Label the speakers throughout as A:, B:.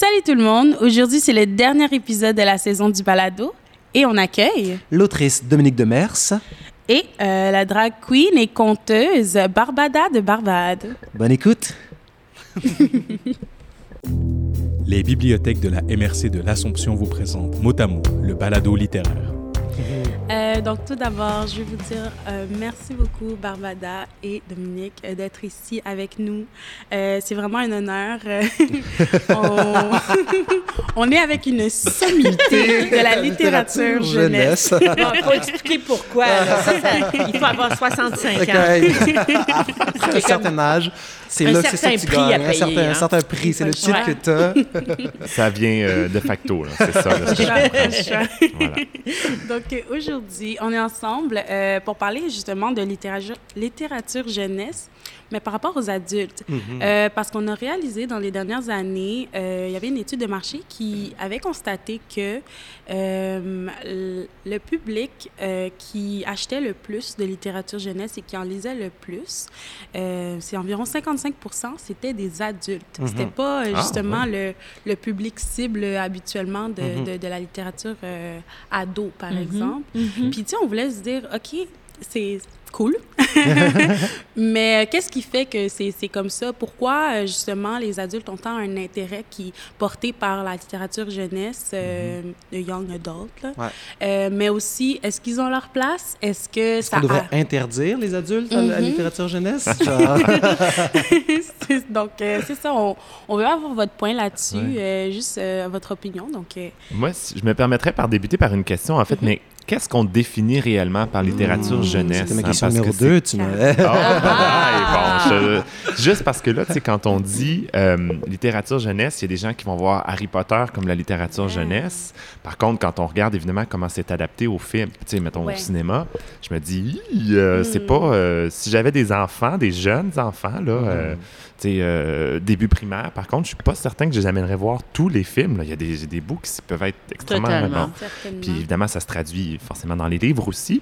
A: Salut tout le monde. Aujourd'hui, c'est le dernier épisode de la saison du balado et on accueille
B: L'autrice Dominique Demers.
A: et euh, la drag queen et conteuse Barbada de Barbade.
B: Bonne écoute.
C: Les bibliothèques de la MRC de l'Assomption vous présentent mot à mot le balado littéraire.
A: Euh, donc, tout d'abord, je vais vous dire euh, merci beaucoup, Barbada et Dominique, euh, d'être ici avec nous. Euh, c'est vraiment un honneur. On... on est avec une sommité de la littérature jeunesse.
D: Il faut expliquer pourquoi. là. Ça, ça- il faut avoir 65 ans.
B: Un certain âge, c'est là que c'est ça que tu
D: prix
B: gagnes.
D: à
B: Un
D: payer,
B: certain, un
D: hein.
B: certain prix, c'est le titre
D: Ouais.
B: que tu as.
E: Ça vient euh, de facto, c'est ça. là. Voilà.
A: Donc euh, aujourd'hui, on est ensemble euh, pour parler justement de littérature, littérature jeunesse, mais par rapport aux adultes. Euh, parce qu'on a réalisé dans les dernières années, euh, il y avait une étude de marché qui avait constaté que euh, le public euh, qui achetait le plus de littérature jeunesse et qui en lisait le plus, euh, c'est environ 55% c'était des adultes. C'était pas euh,
E: Ah,
A: justement le, le public cible habituellement de,
B: Mhm.
A: de, de la littérature euh, ado, par
D: Mhm.
A: exemple.
D: Mhm.
A: Puis, tu sais, on voulait se dire, OK, c'est cool. Mais euh, qu'est-ce qui fait que c'est comme ça? Pourquoi, euh, justement, les adultes ont tant un intérêt qui est porté par la littérature jeunesse, euh, de young adult, là?
B: Ouais.
A: Euh, mais aussi, est-ce qu'ils ont leur place? Est-ce que
B: Est-ce
A: ça...
B: qu'on devrait interdire les adultes à la
A: Mhm.
B: littérature jeunesse?
A: Donc, euh, c'est ça. On, on veut avoir votre point là-dessus,
E: Ouais.
A: euh, juste euh, votre opinion. Donc, euh,
E: Moi, si- je me permettrais par débuter par une question, en fait, mais qu'est-ce qu'on définit réellement par littérature
B: Mmh,
E: jeunesse?
B: C'était ma
E: hein,
B: question numéro
E: que c'est-
B: 2, tu m'as...
E: Oh, bye, bon, je- Juste parce que là, tu sais, quand on dit euh, littérature jeunesse, il y a des gens qui vont voir Harry Potter comme la littérature jeunesse. Par contre, quand on regarde évidemment comment c'est adapté au film, tu sais, mettons
A: Ouais.
E: au cinéma, je me dis, euh, c'est
A: Mm.
E: pas. euh, si j'avais des enfants, des jeunes enfants, là, euh, sais, euh, début primaire, par contre, je suis pas certain que je les amènerais voir tous les films. là. Il y a des, des bouts qui peuvent être extrêmement.
D: Totalement.
E: puis évidemment, ça se traduit forcément dans les livres aussi.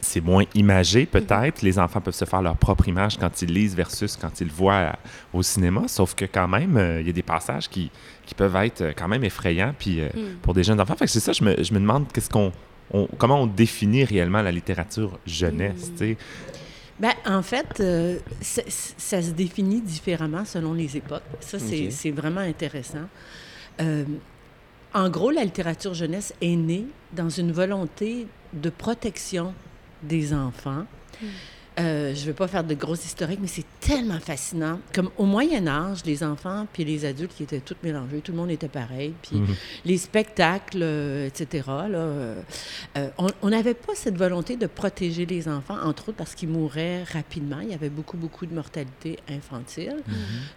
E: C'est moins imagé peut-être. Les enfants peuvent se faire leur propre image quand ils lisent versus quand ils le voient au cinéma. Sauf que quand même, euh, il y a des passages qui, qui peuvent être euh, quand même effrayants puis, euh,
A: Mm.
E: pour des jeunes enfants. Fait que c'est ça, je me, je me demande qu'est-ce qu'on, on- comment on définit réellement la littérature jeunesse.
A: Mm.
D: Ben, en fait, euh, ça se définit différemment selon les époques. Ça, c'est vraiment intéressant. Euh, en gros, la littérature jeunesse est née dans une volonté de protection des enfants. Euh, je ne vais pas faire de grosses historiques, mais c'est tellement fascinant. Comme au Moyen Âge, les enfants puis les adultes qui étaient tous mélangés, tout le monde était pareil. Puis
E: Mhm.
D: les spectacles, euh, etc. Là, euh, on- n'avait pas cette volonté de protéger les enfants, entre autres parce qu'ils mouraient rapidement. Il y avait beaucoup, beaucoup de mortalité infantile.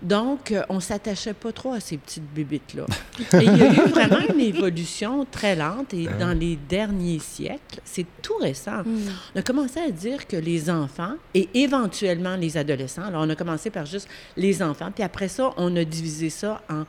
D: Donc, euh, on s'attachait pas trop à ces petites bébites-là. Il y a eu vraiment une évolution très lente. Et dans les derniers siècles, c'est tout récent.
A: Mm.
D: On a commencé à dire que les enfants et éventuellement les adolescents, alors on a commencé par juste les enfants, puis après ça, on a divisé ça en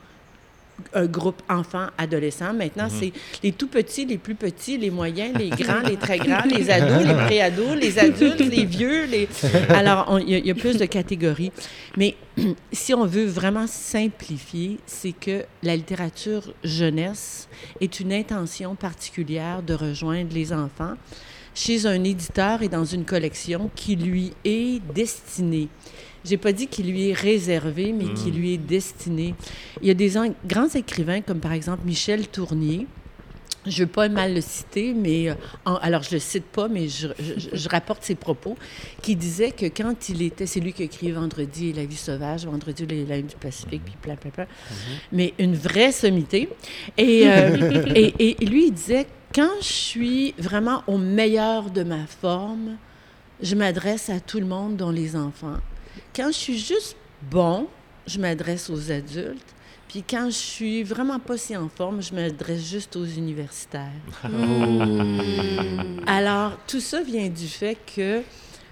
D: un groupe enfants-adolescents. Maintenant, c'est les tout petits, les plus petits, les moyens, les grands, les très grands, les ados, les pré-ados, les adultes, les vieux. Les... Alors, y, il y a plus de catégories. Mais si on veut vraiment simplifier, c'est que la littérature jeunesse est une intention particulière de rejoindre les enfants chez un éditeur et dans une collection qui lui est destinée. J'ai pas dit qu'il lui est réservé, mais qui lui est destiné. Il y a des grands écrivains comme par exemple Michel Tournier. Je veux pas mal le citer, mais euh, en- alors je le cite pas, mais je, je- je rapporte ses propos, qui disait que quand il était, c'est lui qui a écrit Vendredi et la vie sauvage, Vendredi les lames du Pacifique, puis plein, plein, plein, mais une vraie sommité. Et, euh, et, et lui, il disait quand je suis vraiment au meilleur de ma forme, je m'adresse à tout le monde, dont les enfants. Quand je suis juste bon, je m'adresse aux adultes. Puis quand je suis vraiment pas si en forme, je m'adresse juste aux universitaires.
A: Mm.
D: Alors, tout ça vient du fait que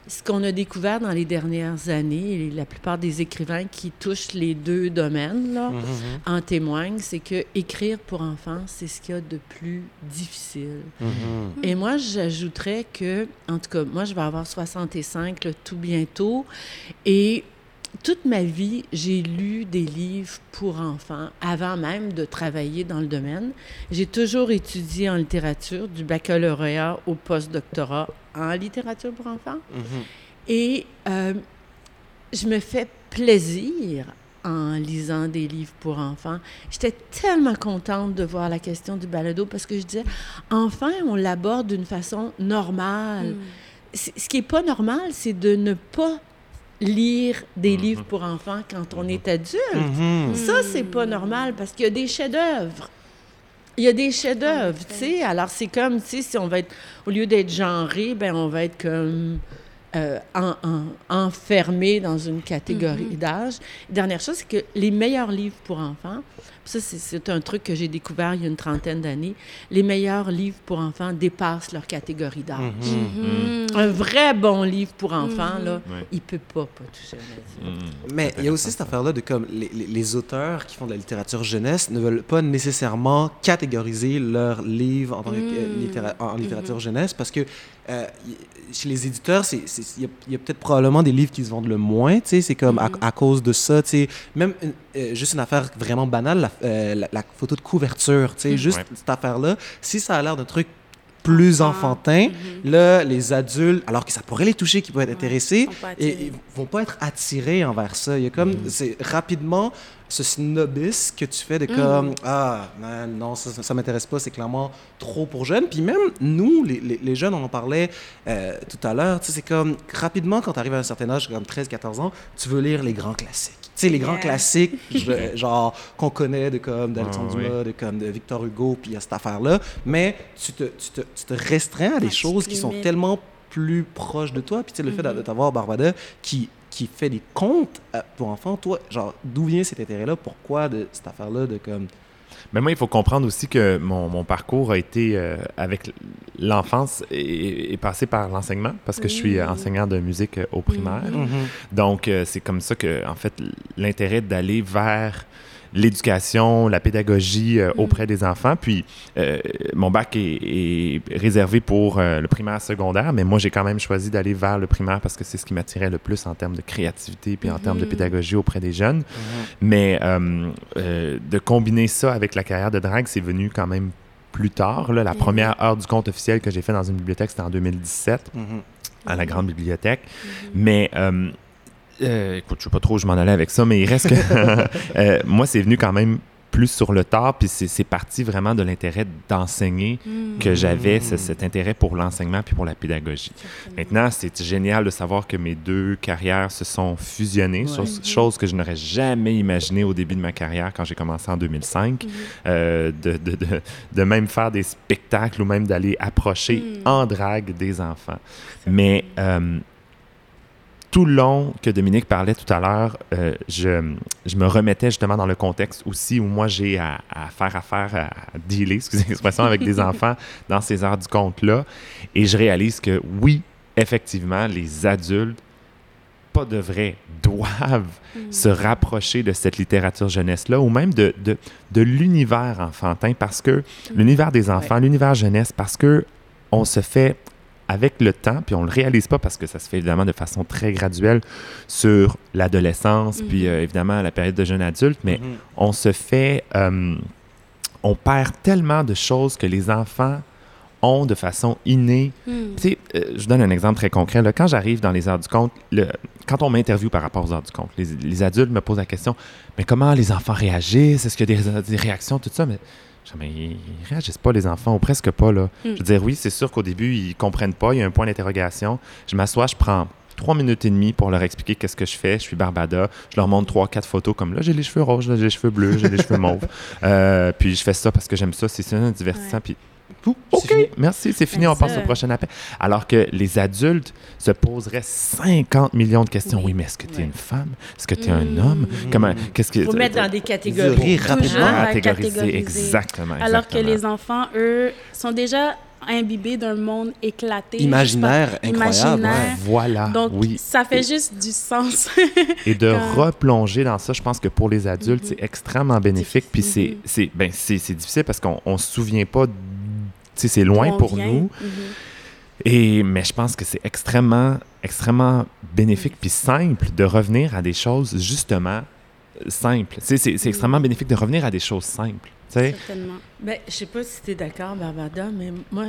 D: ce qu'on a découvert dans les dernières années, et la plupart des écrivains qui touchent les deux domaines là, en témoignent, c'est que écrire pour enfants, c'est ce qu'il y a de plus difficile. Et moi, j'ajouterais que, en tout cas, moi, je vais avoir 65 là, tout bientôt. Et toute ma vie, j'ai lu des livres pour enfants avant même de travailler dans le domaine. J'ai toujours étudié en littérature, du baccalauréat au postdoctorat en littérature pour enfants.
B: Mhm.
D: Et euh, je me fais plaisir en lisant des livres pour enfants. J'étais tellement contente de voir la question du balado parce que je disais, enfin, on l'aborde d'une façon normale. C- Ce qui n'est pas normal, c'est de ne pas lire des livres pour enfants quand on est adulte.
B: Mhm.
D: Ça, c'est pas normal parce qu'il y a des chefs-d'œuvre. Il y a des chefs-d'œuvre, tu sais. Alors, c'est comme, tu sais, si on va être, au lieu d'être genré, ben on va être comme euh, en- en- enfermé dans une catégorie d'âge. Dernière chose, c'est que les meilleurs livres pour enfants, ça, c'est- un truc que j'ai découvert il y a une trentaine d'années, les meilleurs livres pour enfants dépassent leur catégorie d'âge.
A: Mhm.
D: Un vrai bon livre pour enfants, là,
E: Ouais.
D: il peut pas, pas toucher.
B: Mais il y a aussi cette affaire-là de comme les, les- les auteurs qui font de la littérature jeunesse ne veulent pas nécessairement catégoriser leurs livres en, euh,
A: Mm.
B: littéra- en littérature jeunesse parce que euh, chez les éditeurs, il y a, peut-être probablement des livres qui se vendent le moins, tu sais, c'est comme à, à cause de ça, tu sais, même une- euh, juste une affaire vraiment banale, la, euh, la- la photo de couverture, tu sais, juste
E: Ouais.
B: cette affaire-là, si ça a l'air d'un truc plus
A: Ah,
B: enfantin, là, les adultes, alors que ça pourrait les toucher, qui pourraient être intéressés, et ils vont pas être attirés envers ça. Il y a comme,
E: Mm.
B: c'est rapidement ce snobisme que tu fais de
A: Mm.
B: comme, ah, man, non, ça, ça, m'intéresse pas, c'est clairement trop pour jeunes. Puis même nous, les, les, les jeunes, on en parlait euh, tout à l'heure, tu sais, c'est comme, rapidement, quand tu arrives à un certain âge, comme 13-14 ans, tu veux lire les grands classiques. Tu sais, les grands
A: Yeah.
B: classiques, je- genre, qu'on connaît de comme d'Alexandre
E: Ah, oui.
B: Dumas, de comme de Victor Hugo, puis il y a cette affaire-là, mais tu te, tu te, tu te restreins à des choses qui sont tellement plus proches de toi. Puis tu sais, le fait de
A: Mhm.
B: de t'avoir Barbada qui, qui fait des contes euh, pour enfants, toi, genre, d'où vient cet intérêt-là? Pourquoi de cette affaire-là de comme...
E: Mais moi, il faut comprendre aussi que mon, mon parcours a été euh, avec l'enfance et, et passé par l'enseignement parce que je suis euh,
A: Mm.
E: enseignant de musique euh, au primaire.
A: Mhm.
E: Donc, euh, c'est comme ça que, en fait, l'intérêt d'aller vers l'éducation, la pédagogie euh,
A: Mm.
E: auprès des enfants. Puis, euh, mon bac est, est réservé pour euh, le primaire secondaire, mais moi, j'ai quand même choisi d'aller vers le primaire parce que c'est ce qui m'attirait le plus en termes de créativité puis en termes de
A: Mhm.
E: pédagogie auprès des jeunes. Mais euh, euh, de combiner ça avec la carrière de drague, c'est venu quand même plus tard. là. La première heure du compte officiel que j'ai fait dans une bibliothèque, c'était en 2017
B: Mhm.
E: à la grande bibliothèque. Mais, euh, écoute, je sais pas trop où je m'en allais avec ça, mais il reste que euh, moi, c'est venu quand même plus sur le tard, puis c'est parti vraiment de l'intérêt d'enseigner
A: Mhm.
E: que j'avais, ce- cet intérêt pour l'enseignement puis pour la pédagogie. Maintenant, c'est génial de savoir que mes deux carrières se sont fusionnées,
D: Ouais.
E: chose, chose que je n'aurais jamais imaginé au début de ma carrière quand j'ai commencé en 2005,
A: Mhm.
E: euh, de, de, de, de même faire des spectacles ou même d'aller approcher
A: Mhm.
E: en drague des enfants. Mais euh, tout le long que Dominique parlait tout à l'heure, euh, je, je me remettais justement dans le contexte aussi où moi j'ai à, à faire affaire, à, à dealer, excusez l'expression, avec des enfants dans ces heures du compte-là. Et je réalise que oui, effectivement, les adultes, pas de vrai, doivent
A: Mhm.
E: se rapprocher de cette littérature jeunesse-là ou même de, de, de l'univers enfantin parce que l'univers des enfants, l'univers jeunesse, parce que on se fait avec le temps, puis on le réalise pas parce que ça se fait évidemment de façon très graduelle sur l'adolescence, puis
A: Mhm.
E: euh, évidemment la période de jeune adulte, mais
B: Mhm.
E: on se fait, euh, on perd tellement de choses que les enfants ont de façon innée.
A: Mhm.
E: Tu sais, euh, je vous donne un exemple très concret. là. Quand j'arrive dans les heures du compte, le- quand on m'interviewe par rapport aux heures du compte, les, les adultes me posent la question Mais comment les enfants réagissent? Est-ce qu'il y a des, des réactions, tout ça Mais, mais ils réagissent pas, les enfants, ou presque pas. Là.
A: Mm.
E: Je veux dire, oui, c'est sûr qu'au début, ils comprennent pas. Il y a un point d'interrogation. Je m'assois, je prends trois minutes et demie pour leur expliquer qu'est-ce que je fais. Je suis Barbada. Je leur montre trois, quatre photos comme là, j'ai les cheveux roses, là, j'ai les cheveux bleus, j'ai les cheveux mauves. Euh, puis je fais ça parce que j'aime ça. C'est ça, divertissant.
A: Ouais.
E: Puis
B: Pouf,
E: OK,
B: c'est fini.
E: merci, c'est fini, on passe au prochain appel. Alors que les adultes se poseraient 50 millions de questions. Oui,
A: Oui.
E: mais est-ce que tu es
D: Ouais.
E: une femme? Est-ce que tu es un
A: Mm.
E: homme? Comment, qu'est-ce que...
D: Faut mettre dans des
B: Vous
D: catégories.
B: rapidement.
E: Catégoriser,
A: catégoriser.
E: exactement.
A: Alors que les enfants, eux, sont déjà imbibés d'un monde éclaté.
B: Imaginaire,
A: pas,
B: incroyable.
A: imaginaire.
B: ouais.
E: Voilà,
A: Donc,
E: oui.
A: ça fait
E: Et-
A: juste du sens.
E: Et de
A: Quand-
E: replonger dans ça, je pense que pour les adultes,
A: Mhm.
E: c'est extrêmement bénéfique. Puis c'est,
A: Mhm.
E: c'est, ben, c'est, c'est difficile parce qu'on ne se souvient pas, c'est loin pour
A: vient.
E: nous.
A: Mhm.
E: Et, mais je pense que c'est extrêmement, extrêmement bénéfique puis simple de revenir à des choses justement simples. Tu sais, C'est c'est extrêmement bénéfique de revenir à des choses simples. tu sais.
A: Certainement.
D: Ben, je sais pas si tu es d'accord, Barbada, mais moi,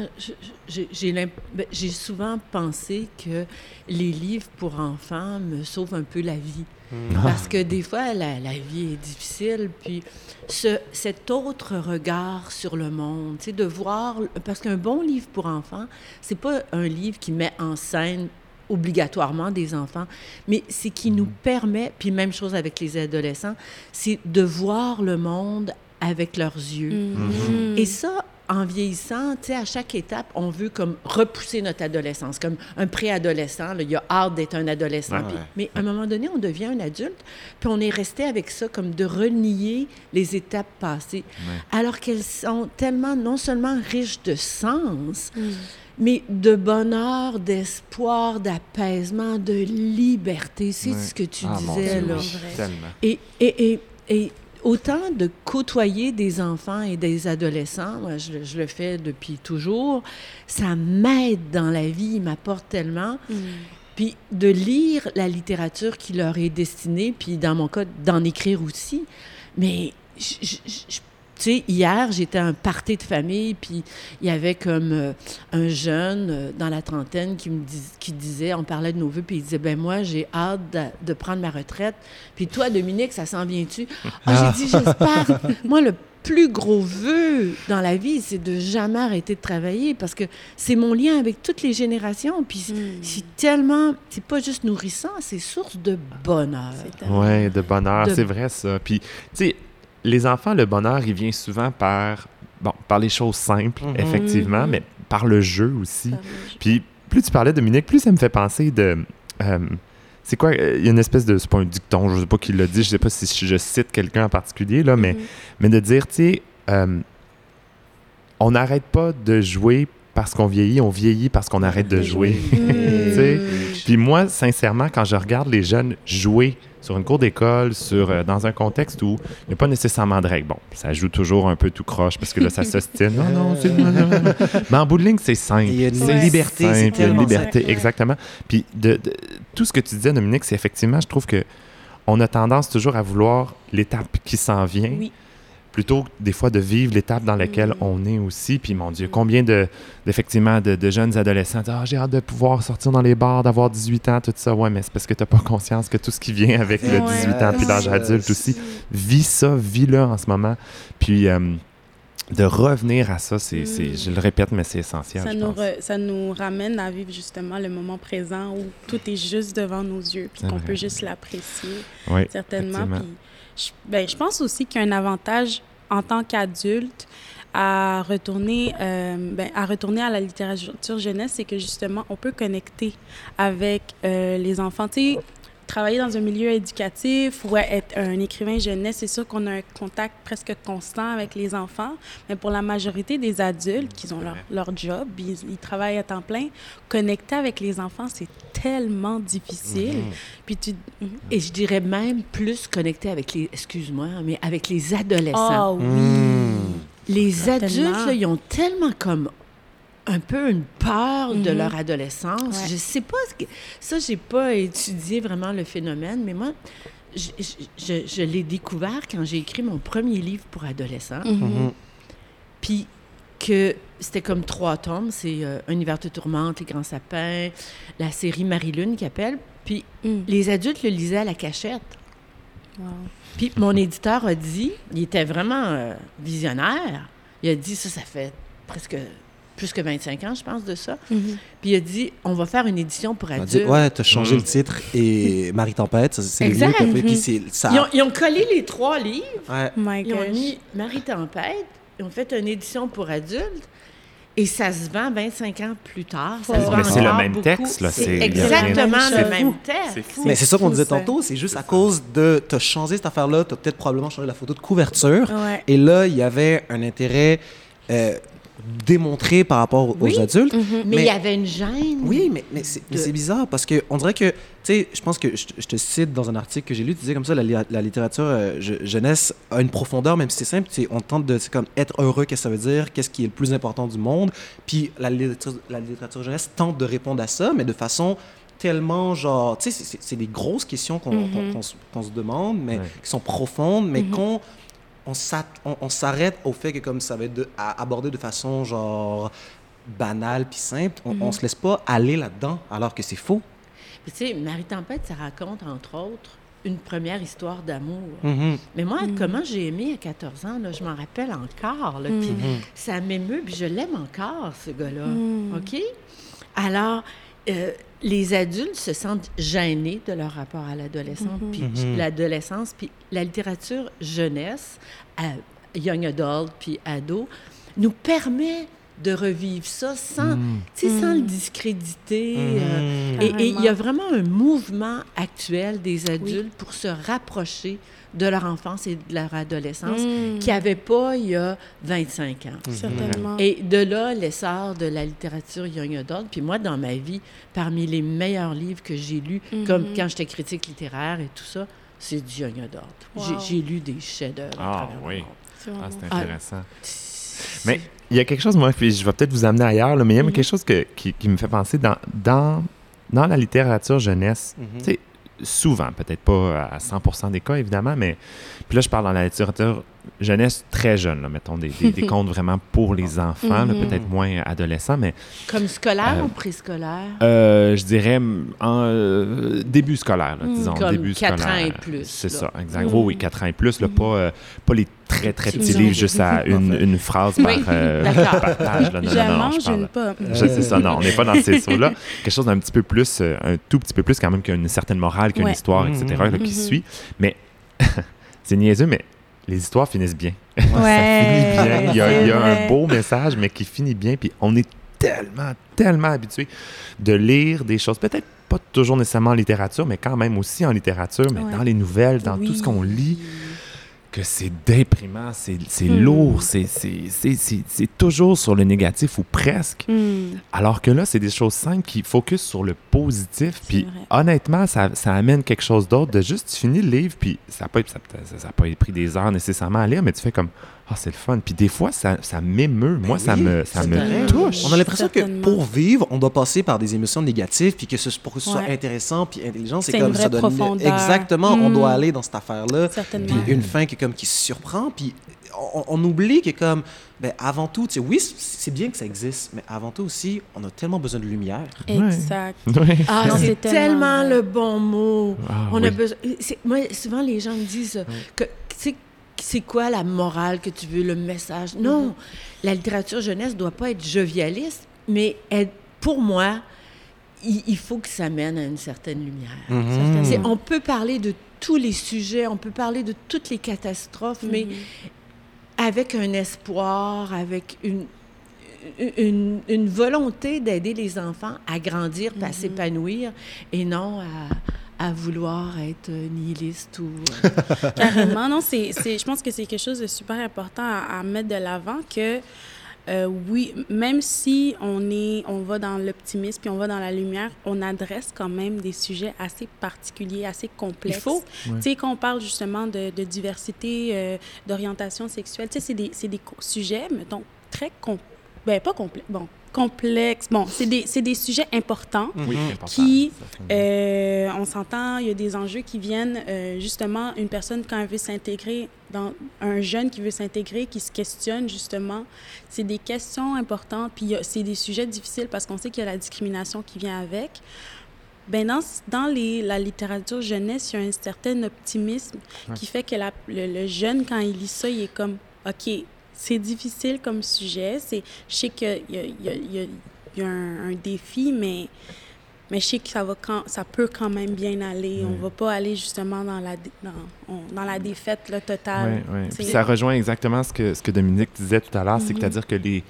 D: ben, j'ai souvent pensé que les livres pour enfants me sauvent un peu la vie. Parce que des fois, la, la vie est difficile, puis ce, cet autre regard sur le monde, tu sais, de voir... Parce qu'un bon livre pour enfants, c'est pas un livre qui met en scène obligatoirement des enfants, mais c'est qui nous permet, puis même chose avec les adolescents, c'est de voir le monde avec leurs yeux.
A: Mhm.
D: Et ça, en vieillissant, tu sais, à chaque étape, on veut comme repousser notre adolescence. Comme un préadolescent, il a hâte d'être un adolescent.
E: Ouais.
D: Mais à un moment donné, on devient un adulte, puis on est resté avec ça, comme de renier les étapes passées. Alors qu'elles sont tellement, non seulement riches de sens, mais de bonheur, d'espoir, d'apaisement, de liberté. C'est
E: Ouais.
D: ce que tu
E: Ah, mon
D: disais,
E: Dieu,
D: là.
E: oui, Tellement.
D: Et, et, et, et autant de côtoyer des enfants et des adolescents, moi, je, le- je le fais depuis toujours, ça m'aide dans la vie, il m'apporte tellement.
A: Mhm.
D: Puis de lire la littérature qui leur est destinée, puis dans mon cas, d'en écrire aussi. Mais, je- je- je- tu sais, hier, j'étais à un party de famille, puis il y avait comme euh, un jeune euh, dans la trentaine qui me dis- qui disait, on parlait de nos vœux, puis il disait, ben moi, j'ai hâte de, de prendre ma retraite. Puis toi, Dominique, ça s'en vient-tu? Ah, j'ai dit, j'espère. moi, le plus gros vœu dans la vie, c'est de jamais arrêter de travailler parce que c'est mon lien avec toutes les générations. Puis
A: Mm.
D: c'est tellement, c'est pas juste nourrissant, c'est source de bonheur.
E: Oui, de bonheur,
D: De-
E: c'est vrai ça. Puis, tu sais, les enfants, le bonheur, il vient souvent par, bon, par les choses simples,
B: Mhm.
E: effectivement,
A: Mhm.
E: mais par le jeu aussi. Puis, plus tu parlais, Dominique, plus ça me fait penser de. euh, c'est quoi? euh, Il y a une espèce de. C'est pas un dicton, je sais pas qui l'a dit, je sais pas si je cite quelqu'un en particulier, là, mais,
A: Mhm.
E: mais de dire, tu sais, euh, on n'arrête pas de jouer parce qu'on vieillit, on vieillit parce qu'on arrête de jouer. Sais?
A: Mhm.
E: Puis moi, sincèrement, quand je regarde les jeunes jouer sur une cour d'école, sur euh, dans un contexte où il n'y a pas nécessairement de règles, bon, ça joue toujours un peu tout croche parce que là, ça s'ostine. Non, non, c'est... non, non, non. Mais en bout de ligne, c'est simple.
B: Il y a une
E: C'est
B: liberté,
E: simple,
B: c'est
E: il y a une liberté,
A: simple.
E: exactement. Puis de, de- tout ce que tu disais, Dominique, c'est effectivement, je trouve que on a tendance toujours à vouloir l'étape qui s'en vient,
A: Oui.
E: Plutôt que des fois de vivre l'étape dans laquelle
A: Mm.
E: on est aussi. Puis mon Dieu, combien de, d'effectivement de, de jeunes adolescents disent Ah, j'ai hâte de pouvoir sortir dans les bars, d'avoir 18 ans, tout ça. Ouais, mais c'est parce que tu n'as pas conscience que tout ce qui vient avec le
A: Ouais.
E: 18 ans puis l'âge adulte aussi, vis ça, vis-le en ce moment. Puis euh, de revenir à ça, c'est,
A: Mm.
E: je le répète, mais c'est essentiel.
A: Ça
E: je
A: nous,
E: pense.
A: re- ça nous ramène à vivre justement le moment présent où tout est juste devant nos yeux, puis qu'on peut juste l'apprécier,
E: Oui,
A: certainement.
E: effectivement.
A: Puis je, ben, je pense aussi qu'il y a un avantage en tant qu'adulte à retourner, euh, ben, à retourner à la littérature jeunesse, c'est que justement, on peut connecter avec euh, les enfants. Travailler dans un milieu éducatif ou être un écrivain jeunesse, c'est sûr qu'on a un contact presque constant avec les enfants, mais pour la majorité des adultes qui ont leur, leur job, ils, ils travaillent à temps plein, connecter avec les enfants, c'est tellement difficile.
B: Mhm.
A: Puis tu... Mhm.
D: Et je dirais même plus connecté avec les, excuse-moi, mais avec les adolescents.
A: Ah oui!
B: Mm.
D: Les adultes, là, ils ont tellement comme un peu une peur de
A: Mhm.
D: leur adolescence.
A: Ouais.
D: Je sais pas, ce que, ça, j'ai pas étudié vraiment le phénomène, mais moi, je, je- je- je l'ai découvert quand j'ai écrit mon premier livre pour adolescents.
A: Mhm.
B: Mhm.
D: Puis que c'était comme trois tomes, c'est euh, Un hiver de tourmente, Les grands sapins, la série Marie-Lune qui appelle. Puis
A: Mhm.
D: les adultes le lisaient à la cachette.
A: Wow.
D: Puis mon éditeur a dit, il était vraiment euh, visionnaire, il a dit, ça, ça fait presque plus que 25 ans, je pense, de ça.
A: Mhm.
D: Puis il a dit, on va faire une édition pour
B: On a dit,
D: adultes.
B: ouais, t'as changé
E: Mm.
B: le titre et Marie Tempête, ça, c'est le mieux fait. Puis
A: Mhm.
B: c'est ça.
D: Ils, ont, ils ont collé les trois livres,
B: Ouais.
A: Oh my
D: ils ont mis Marie Tempête, ils ont fait une édition pour adultes, et ça se vend 25 ans plus tard. Ça
A: Mais
D: se vend
E: c'est le même
D: beaucoup.
E: texte, là,
D: C'est exactement le
A: fou.
D: même texte.
B: Mais c'est ça qu'on disait tantôt, c'est juste à cause de. T'as changé cette affaire-là, t'as peut-être probablement changé la photo de couverture.
A: Ouais.
B: Et là, il y avait un intérêt. euh, démontrer par rapport aux
D: Oui.
B: adultes.
D: Mais
B: Mais-
D: il y avait une gêne.
B: Oui, mais, mais c'est
D: de-
B: bizarre parce que on dirait que, tu sais, je pense que je, je te cite dans un article que j'ai lu, tu disais comme ça, la, li- la littérature euh, je- jeunesse a une profondeur, même si c'est simple, tu sais, on tente de, c'est comme être heureux, qu'est-ce que ça veut dire, qu'est-ce qui est le plus important du monde, puis la littérature, la littérature jeunesse tente de répondre à ça, mais de façon tellement genre, tu sais, c'est- des grosses questions qu'on
A: Mhm.
B: qu'on- qu'on se- qu'on se demande, mais
E: Ouais.
B: qui sont profondes, mais
A: Mhm.
B: qu'on on s'arrête au fait que comme ça va être de- à- abordé de façon genre banale puis simple, on, on se laisse pas aller là-dedans alors que c'est faux.
D: Puis, Tu sais, Marie Tempête, ça raconte, entre autres, une première histoire d'amour.
B: Mhm.
D: Mais moi, comment j'ai aimé à 14 ans, là, je m'en rappelle encore. Là, Puis ça m'émeut, puis je l'aime encore, ce gars-là. OK? Alors, euh, les adultes se sentent gênés de leur rapport à l'adolescence, puis
B: Mhm.
D: l'adolescence, puis la littérature jeunesse, à young adult, puis ado, nous permet de revivre ça sans, tu sais, sans le discréditer. euh,
B: Mhm.
D: et- il y a vraiment un mouvement actuel des adultes pour se rapprocher de leur enfance et de leur adolescence
A: Mm.
D: qu'il n'y avait pas il y a 25 ans.
A: Certainement.
D: Et de là, l'essor de la littérature young adult. Puis moi, dans ma vie, parmi les meilleurs livres que j'ai lus, comme
A: Mhm.
D: quand j'étais critique littéraire et tout ça, c'est du young adult. J'ai-
A: Wow.
D: J'ai lu des chefs-d'œuvre.
E: Ah, oui.
A: C'est
E: Ah, c'est
D: Ah.
E: intéressant. Mais il y a quelque chose, moi, puis je vais peut-être vous amener ailleurs, là, mais il y a quelque chose que- qui, qui me fait penser dans, dans, dans la littérature jeunesse.
B: Mhm.
E: Tu sais, souvent, peut-être pas à 100% des cas, évidemment, mais puis là, je parle dans la littérature jeunesse très jeune, là, mettons, des, des, des contes vraiment pour les enfants, là,
A: Mhm.
E: peut-être moins adolescents, mais
D: Comme scolaire
E: Euh,
D: ou préscolaire?
E: euh, je dirais en euh, début scolaire, là, disons.
D: Comme
E: début
D: quatre
E: scolaire.
D: ans et plus,
E: C'est ça, exact.
A: Mhm.
E: Oui, oui, 4 ans et plus, là, pas, euh, pas les très, très
A: Petits livres.
E: juste à une, une phrase par, euh, par page. Là. Non,
A: je
E: non,
A: mange
E: je parle-
A: une pomme.
E: je sais ça, non, on n'est pas dans ces sauts-là. Quelque chose d'un petit peu plus, euh, un tout petit peu plus quand même qu'une certaine morale, qu'une
A: Ouais.
E: histoire, etc., là, qui suit. Mais c'est niaiseux, mais les histoires finissent bien.
A: Ouais.
E: ça finit bien. Il y a,
A: c'est
E: il y a un beau message, mais qui finit bien. Puis on est tellement, tellement habitué de lire des choses, peut-être pas toujours nécessairement en littérature, mais quand même aussi en littérature, mais
A: Ouais.
E: dans les nouvelles, dans tout ce qu'on lit, que c'est déprimant, c'est
A: Hmm.
E: lourd, c'est- toujours sur le négatif ou presque.
A: Hmm.
E: Alors que là, c'est des choses simples qui focusent sur le positif. Puis
A: vrai.
E: honnêtement, ça, ça amène quelque chose d'autre de juste, tu finis le livre, puis ça n'a pas, ça, ça- ça a pas pris des heures nécessairement à lire, mais tu fais comme, ah, c'est le fun. Puis des fois, ça, ça m'émeut. Moi, ça me, ça me touche.
B: On a l'impression que pour vivre, on doit passer par des émotions négatives, puis que ce, pour que ce soit
A: Ouais.
B: intéressant puis intelligent, c'est comme
A: une
B: ça donne
A: profondeur.
B: exactement. On doit aller dans cette affaire-là,
A: Certainement.
B: puis une fin qui comme qui surprend, puis on, on oublie que comme ben avant tout, tu sais, oui, c'est bien que ça existe, mais avant tout aussi, on a tellement besoin de lumière.
A: Exact.
E: Ouais.
D: Ah, c'est tellement, le bon mot.
E: Ah,
D: On a besoin. Moi, souvent, les gens me disent que c'est c'est quoi la morale que tu veux, le message? Non, la littérature jeunesse doit pas être jovialiste, mais elle- pour moi, il, il faut que ça mène à une certaine lumière.
B: Mhm.
D: C'est- On peut parler de tous les sujets, on peut parler de toutes les catastrophes, mais avec un espoir, avec une, une, une volonté d'aider les enfants à grandir, à s'épanouir, et non à, à vouloir être nihiliste ou... euh,
A: Carrément, non, c'est, c'est, je pense que c'est quelque chose de super important à, à mettre de l'avant que, euh, oui, même si on, est, on va dans l'optimisme puis on va dans la lumière, on adresse quand même des sujets assez particuliers, assez complexes.
D: Il faut.
A: Tu sais, quand on parle justement de, de diversité, euh, d'orientation sexuelle, tu sais, c'est des, c'est des sujets, mettons, très... Com- ben, pas complexes, bon, complexes. Bon, c'est des, c'est des sujets importants.
E: Oui, c'est important.
A: Qui, Euh, on s'entend, il y a des enjeux qui viennent euh, justement, une personne quand elle veut s'intégrer, dans un jeune qui veut s'intégrer, qui se questionne justement, c'est des questions importantes, puis c'est des sujets difficiles parce qu'on sait qu'il y a la discrimination qui vient avec. Ben dans, dans les, la littérature jeunesse, il y a un certain optimisme qui fait que la- le, le jeune, quand il lit ça, il est comme, OK, c'est difficile comme sujet, c'est, je sais qu'il y a, il y a- il y a- y un, un défi, mais mais je sais que ça, va quand, ça peut quand même bien aller. On va pas aller justement dans la, dans, on- dans la défaite là, totale.
E: Oui, oui. Puis ça rejoint exactement ce que, ce que Dominique disait tout à l'heure,
A: Mhm.
E: c'est que c'est-à-dire que les,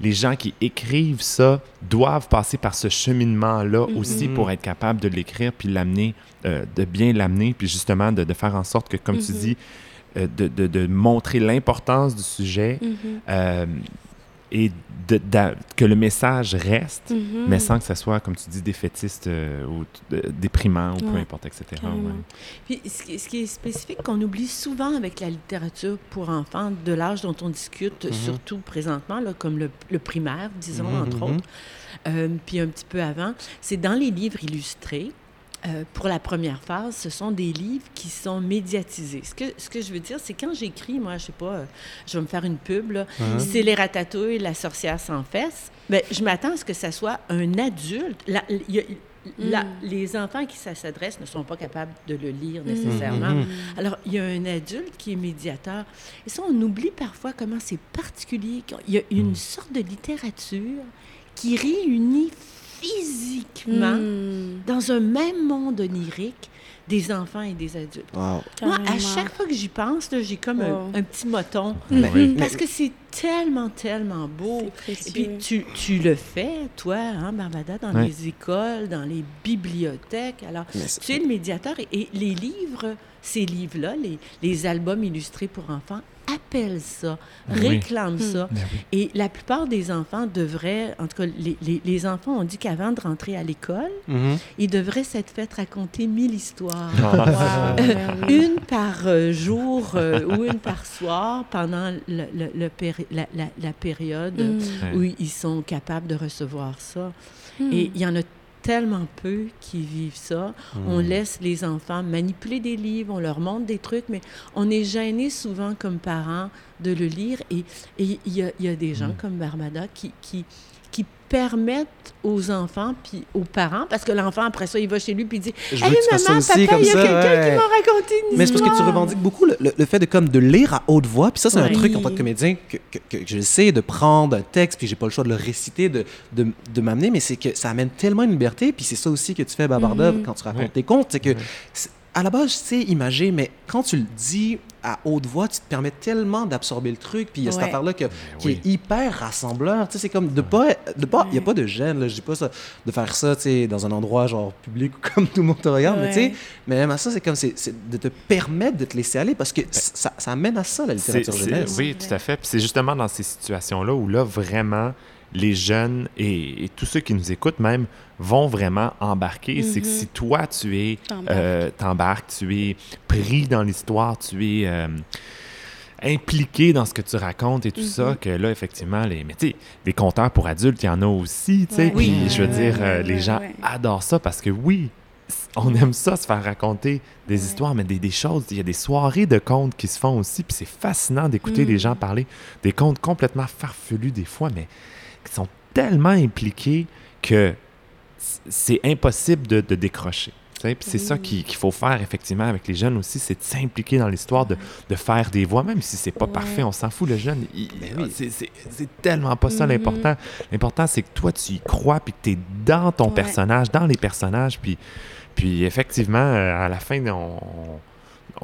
E: les gens qui écrivent ça doivent passer par ce cheminement-là
A: Mhm.
E: aussi pour être capable de l'écrire puis l'amener, euh, de bien l'amener, puis justement de, de faire en sorte que, comme tu
A: Mhm.
E: dis, euh, de, de- de montrer l'importance du sujet
A: Mhm.
E: euh, et de- que le message reste,
A: Mhm.
E: mais sans que ça soit, comme tu dis, défaitiste euh, ou déprimant ou peu importe, etc. ouais.
D: Puis, ce qui, ce qui est spécifique, qu'on oublie souvent avec la littérature pour enfants, de l'âge dont on discute,
B: Mhm.
D: surtout présentement, là, comme le, le primaire, disons, entre autres, euh, puis un petit peu avant, c'est dans les livres illustrés. Euh, pour la première phase, ce sont des livres qui sont médiatisés. Ce que, ce que je veux dire, c'est quand j'écris, moi, je sais pas, euh, je vais me faire une pub, là,
B: Mhm.
D: c'est les ratatouilles, la sorcière sans fesses. Ben, je m'attends à ce que ça soit un adulte. La- il y a- la-
A: Mm.
D: Les enfants qui ça s'adresse ne sont pas capables de le lire
A: Mm.
D: nécessairement.
B: Mhm.
D: Alors, il y a un adulte qui est médiateur. Et ça, on oublie parfois comment c'est particulier. Il y a une
E: Mm.
D: sorte de littérature qui réunit physiquement,
A: Mm.
D: dans un même monde onirique, des enfants et des adultes.
B: Wow.
D: Moi, à chaque fois que j'y pense, là, j'ai comme
A: Wow.
D: un, un petit moton.
E: Oui.
A: Mhm.
D: Parce que c'est tellement, tellement beau.
A: C'est
D: Et puis, tu, tu le fais, toi, hein, Barbada, dans
E: Ouais.
D: les écoles, dans les bibliothèques. Alors, tu es le médiateur et, et les livres, ces livres-là, les, les albums illustrés pour enfants, appellent ça,
E: Oui.
D: réclament ça.
E: Ben oui.
D: Et la plupart des enfants devraient, en tout cas, les, les- les enfants ont dit qu'avant de rentrer à l'école,
B: Mhm.
D: ils devraient s'être fait raconter mille histoires.
E: Ah,
A: Wow, ben.
D: Une par euh, jour euh, ou une par soir pendant le- le- le péri- la, la- la période
A: Mm.
E: Ouais.
D: où ils sont capables de recevoir ça.
A: Mm.
D: Et il y en a tellement peu qui vivent ça. On laisse les enfants manipuler des livres, on leur montre des trucs, mais on est gêné souvent comme parents de le lire. Et et il y, a, il y a des gens
E: Mm.
D: comme Barbada qui, qui, qui permettent aux enfants puis aux parents, parce que l'enfant, après ça, il va chez lui puis il dit
B: Je
D: Hey,
B: que
D: maman,
B: aussi
D: papa,
B: comme
D: il y a quelqu'un
B: ouais.
D: qui m'a raconté une
B: Mais c'est parce que tu revendiques beaucoup le, le- le fait de comme de lire à haute voix. Puis ça, c'est un truc en tant que comédien que, que, que je sais de prendre un texte, puis j'ai pas le choix de le réciter, de, de, de m'amener, mais c'est que ça amène tellement une liberté. Puis c'est ça aussi que tu fais, Babarda,
A: Mhm.
B: quand tu racontes
E: Ouais.
B: tes contes. C'est que, c'est- à la base, je sais imagé, mais quand tu le dis à haute voix, tu te permets tellement d'absorber le truc. Puis il y a cette affaire-là que- qui
E: oui.
B: est hyper rassembleur. Tu sais, c'est comme de pas. De pas Il n'y a pas de gêne, là. Je dis pas ça, de faire ça, tu sais, dans un endroit genre public ou comme tout le monde te regarde, mais tu sais. Mais même à ça, c'est comme c'est c'est de te permettre de te laisser aller parce que ça, ça amène à ça, la littérature
E: c'est-
B: jeunesse.
E: Oui, tout à fait. Puis c'est justement dans ces situations-là où là, vraiment, les jeunes et, et tous ceux qui nous écoutent même vont vraiment embarquer. C'est que
A: Mhm.
E: si toi, tu es,
A: T'embarques.
E: euh, t'embarques, tu es pris dans l'histoire, tu es euh, impliqué dans ce que tu racontes et tout ça,
A: Mhm.
E: que là, effectivement, les, mais tu sais, les conteurs pour adultes, il y en a aussi, tu sais.
A: Ouais.
E: Puis
D: Oui.
E: je veux dire, euh, les gens
A: ouais.
E: adorent ça parce que oui, on aime ça, se faire raconter des
A: Ouais.
E: histoires, mais des, des choses. Il y a des soirées de contes qui se font aussi, puis c'est fascinant d'écouter
A: Mm.
E: les gens parler des contes complètement farfelus des fois, mais qui sont tellement impliqués que c'est impossible de, de décrocher. Puis c'est ça
A: Oui.
E: qui- qu'il faut faire effectivement avec les jeunes aussi, c'est de s'impliquer dans l'histoire, de, de faire des voix, même si c'est pas
A: Ouais.
E: parfait, on s'en fout, le jeune.
B: Ben
E: c'est- tellement pas ça
A: Mhm.
E: l'important. L'important, c'est que toi, tu y crois, puis que tu es dans ton
A: Ouais.
E: personnage, dans les personnages, puis, puis effectivement, euh, à la fin, on, on,